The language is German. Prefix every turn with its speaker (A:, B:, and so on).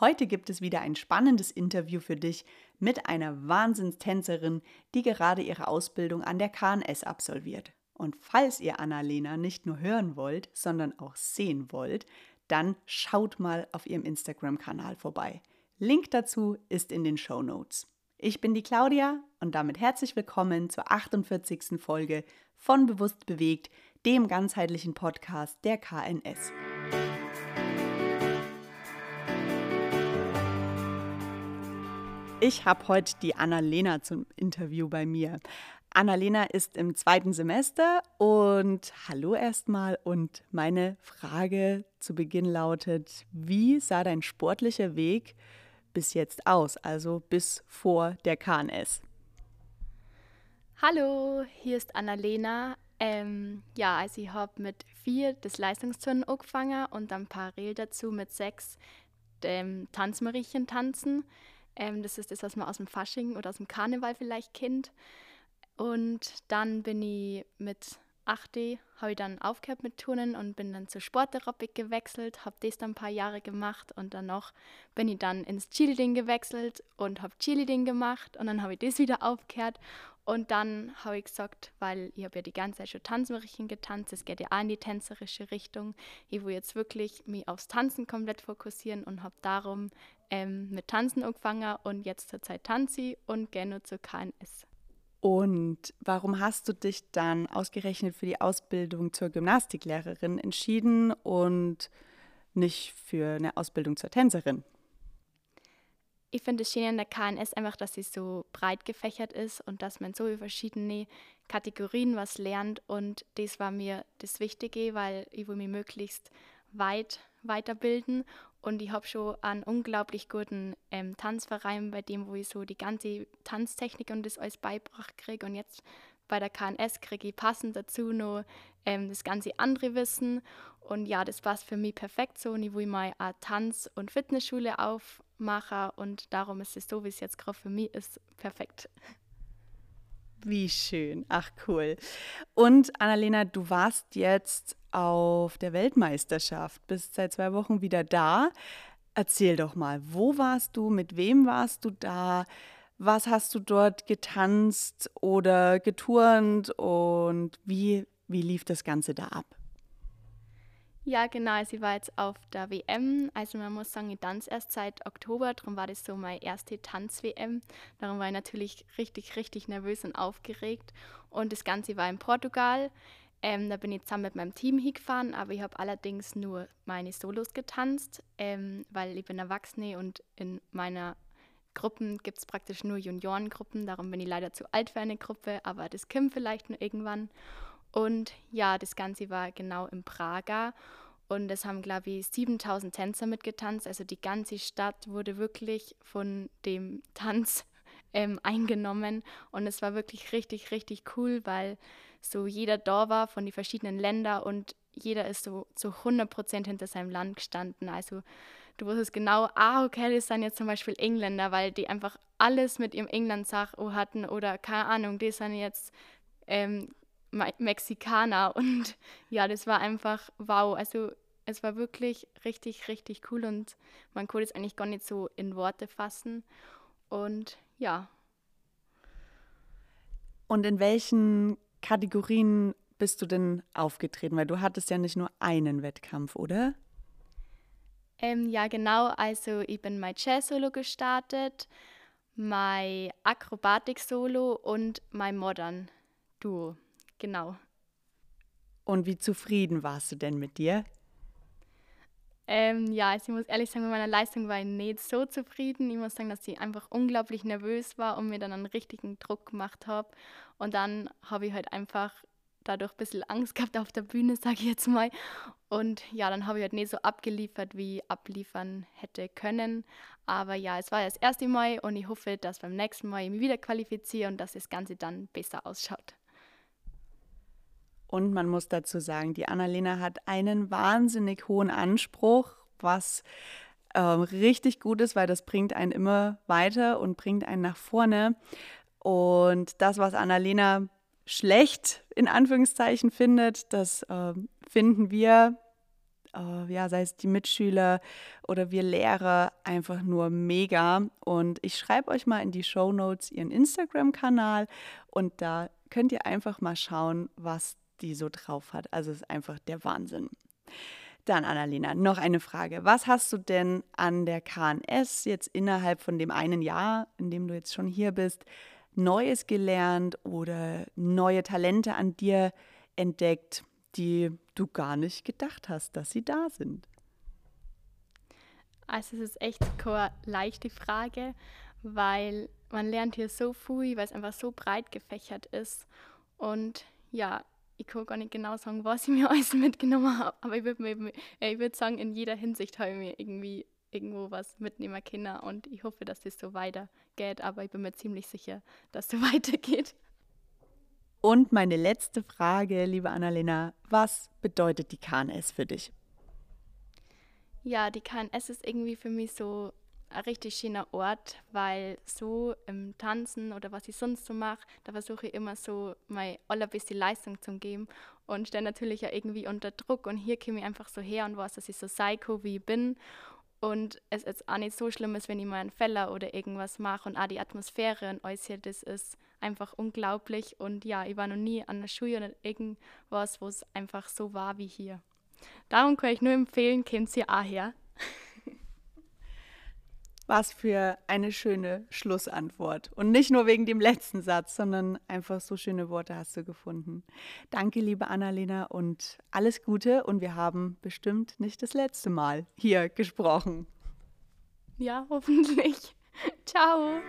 A: Heute gibt es wieder ein spannendes Interview für dich mit einer Wahnsinnstänzerin, die gerade ihre Ausbildung an der KNS absolviert. Und falls ihr Annalena nicht nur hören wollt, sondern auch sehen wollt, dann schaut mal auf ihrem Instagram-Kanal vorbei. Link dazu ist in den Show Notes. Ich bin die Claudia und damit herzlich willkommen zur 48. Folge von Bewusst bewegt, dem ganzheitlichen Podcast der KNS. Ich habe heute die Annalena zum Interview bei mir. Annalena ist im zweiten Semester und hallo erstmal. Und meine Frage zu Beginn lautet: Wie sah dein sportlicher Weg bis jetzt aus, also bis vor der KNS?
B: Hallo, hier ist Annalena. Ähm, ja, also ich habe mit vier das Leistungsturnen angefangen und dann parallel dazu mit sechs dem Tanzmariechen tanzen. Ähm, das ist das, was man aus dem Fasching oder aus dem Karneval vielleicht kennt. Und dann bin ich mit 8 habe ich dann aufgehört mit Turnen und bin dann zur Sportaerobik gewechselt, habe das dann ein paar Jahre gemacht und dann noch bin ich dann ins Cheerleading gewechselt und habe Cheerleading gemacht und dann habe ich das wieder aufgehört und dann habe ich gesagt, weil ich habe ja die ganze Zeit schon Tanzmärchen getanzt, es geht ja auch in die tänzerische Richtung. Ich will jetzt wirklich mich aufs Tanzen komplett fokussieren und habe darum ähm, mit Tanzen angefangen und jetzt zur Zeit tanze ich und nur zur KNS.
A: Und warum hast du dich dann ausgerechnet für die Ausbildung zur Gymnastiklehrerin entschieden und nicht für eine Ausbildung zur Tänzerin?
B: Ich finde es schön an der KNS einfach, dass sie so breit gefächert ist und dass man so über verschiedene Kategorien was lernt. Und das war mir das Wichtige, weil ich will mich möglichst weit weiterbilden und ich habe schon einen unglaublich guten ähm, Tanzverein, bei dem, wo ich so die ganze Tanztechnik und das alles beibracht kriege. Und jetzt bei der KNS kriege ich passend dazu noch ähm, das ganze andere Wissen. Und ja, das passt für mich perfekt so. Und ich will mal eine Tanz- und Fitnessschule aufmachen. Und darum ist es so, wie es jetzt gerade für mich ist, perfekt.
A: Wie schön. Ach, cool. Und Annalena, du warst jetzt auf der Weltmeisterschaft, bist seit zwei Wochen wieder da. Erzähl doch mal, wo warst du, mit wem warst du da? Was hast du dort getanzt oder geturnt und wie, wie lief das Ganze da ab?
B: Ja, genau. Sie war jetzt auf der WM. Also man muss sagen, ich tanze erst seit Oktober. Darum war das so meine erste Tanz-WM. Darum war ich natürlich richtig, richtig nervös und aufgeregt. Und das Ganze war in Portugal. Ähm, da bin ich zusammen mit meinem Team hingefahren, aber ich habe allerdings nur meine Solos getanzt, ähm, weil ich bin Erwachsene und in meiner Gruppen gibt es praktisch nur Juniorengruppen. Darum bin ich leider zu alt für eine Gruppe, aber das kommt vielleicht nur irgendwann. Und ja, das Ganze war genau in Praga. Und es haben, glaube ich, 7000 Tänzer mitgetanzt. Also die ganze Stadt wurde wirklich von dem Tanz ähm, eingenommen. Und es war wirklich richtig, richtig cool, weil so jeder da war von den verschiedenen Ländern und jeder ist so zu 100 Prozent hinter seinem Land gestanden. Also du wusstest genau, ah, okay, das sind jetzt zum Beispiel Engländer, weil die einfach alles mit ihrem England-Sach hatten oder keine Ahnung, die sind jetzt ähm, Mexikaner und ja, das war einfach wow. Also es war wirklich richtig, richtig cool und man konnte es eigentlich gar nicht so in Worte fassen und ja.
A: Und in welchen Kategorien bist du denn aufgetreten? Weil du hattest ja nicht nur einen Wettkampf, oder?
B: Ähm, ja, genau. Also ich bin mein Jazz-Solo gestartet, mein Akrobatik-Solo und mein Modern-Duo. Genau.
A: Und wie zufrieden warst du denn mit dir?
B: Ähm, ja, also ich muss ehrlich sagen, mit meiner Leistung war ich nicht so zufrieden. Ich muss sagen, dass ich einfach unglaublich nervös war und mir dann einen richtigen Druck gemacht habe. Und dann habe ich halt einfach dadurch ein bisschen Angst gehabt auf der Bühne, sage ich jetzt mal. Und ja, dann habe ich halt nicht so abgeliefert, wie ich abliefern hätte können. Aber ja, es war das erste Mal und ich hoffe, dass beim nächsten Mal ich mich wieder qualifiziere und dass das Ganze dann besser ausschaut.
A: Und man muss dazu sagen, die Annalena hat einen wahnsinnig hohen Anspruch, was äh, richtig gut ist, weil das bringt einen immer weiter und bringt einen nach vorne. Und das, was Annalena schlecht in Anführungszeichen findet, das äh, finden wir äh, ja, sei es die Mitschüler oder wir Lehrer, einfach nur mega. Und ich schreibe euch mal in die Show Notes ihren Instagram-Kanal und da könnt ihr einfach mal schauen, was die so drauf hat. Also es ist einfach der Wahnsinn. Dann, Annalena, noch eine Frage. Was hast du denn an der KNS jetzt innerhalb von dem einen Jahr, in dem du jetzt schon hier bist, Neues gelernt oder neue Talente an dir entdeckt, die du gar nicht gedacht hast, dass sie da sind?
B: Also es ist echt keine leichte Frage, weil man lernt hier so viel, weil es einfach so breit gefächert ist. Und ja, ich kann gar nicht genau sagen, was ich mir alles mitgenommen habe, aber ich würde äh, würd sagen, in jeder Hinsicht habe ich mir irgendwie irgendwo was mitnehmen können und ich hoffe, dass das so weitergeht, aber ich bin mir ziemlich sicher, dass es so weitergeht.
A: Und meine letzte Frage, liebe Annalena, was bedeutet die KNS für dich?
B: Ja, die KNS ist irgendwie für mich so ein richtig schöner Ort, weil so im Tanzen oder was ich sonst so mache, da versuche ich immer so mein allerbeste Leistung zu geben und stehe natürlich auch irgendwie unter Druck und hier komme ich einfach so her und weiß, dass ich so psycho wie ich bin und es ist auch nicht so schlimm wenn ich mal einen Feller oder irgendwas mache und auch die Atmosphäre und alles hier, das ist einfach unglaublich und ja, ich war noch nie an der Schule oder irgendwas, wo es einfach so war wie hier. Darum kann ich nur empfehlen, kommt ihr auch her.
A: Was für eine schöne Schlussantwort. Und nicht nur wegen dem letzten Satz, sondern einfach so schöne Worte hast du gefunden. Danke, liebe Annalena, und alles Gute. Und wir haben bestimmt nicht das letzte Mal hier gesprochen.
B: Ja, hoffentlich. Ciao.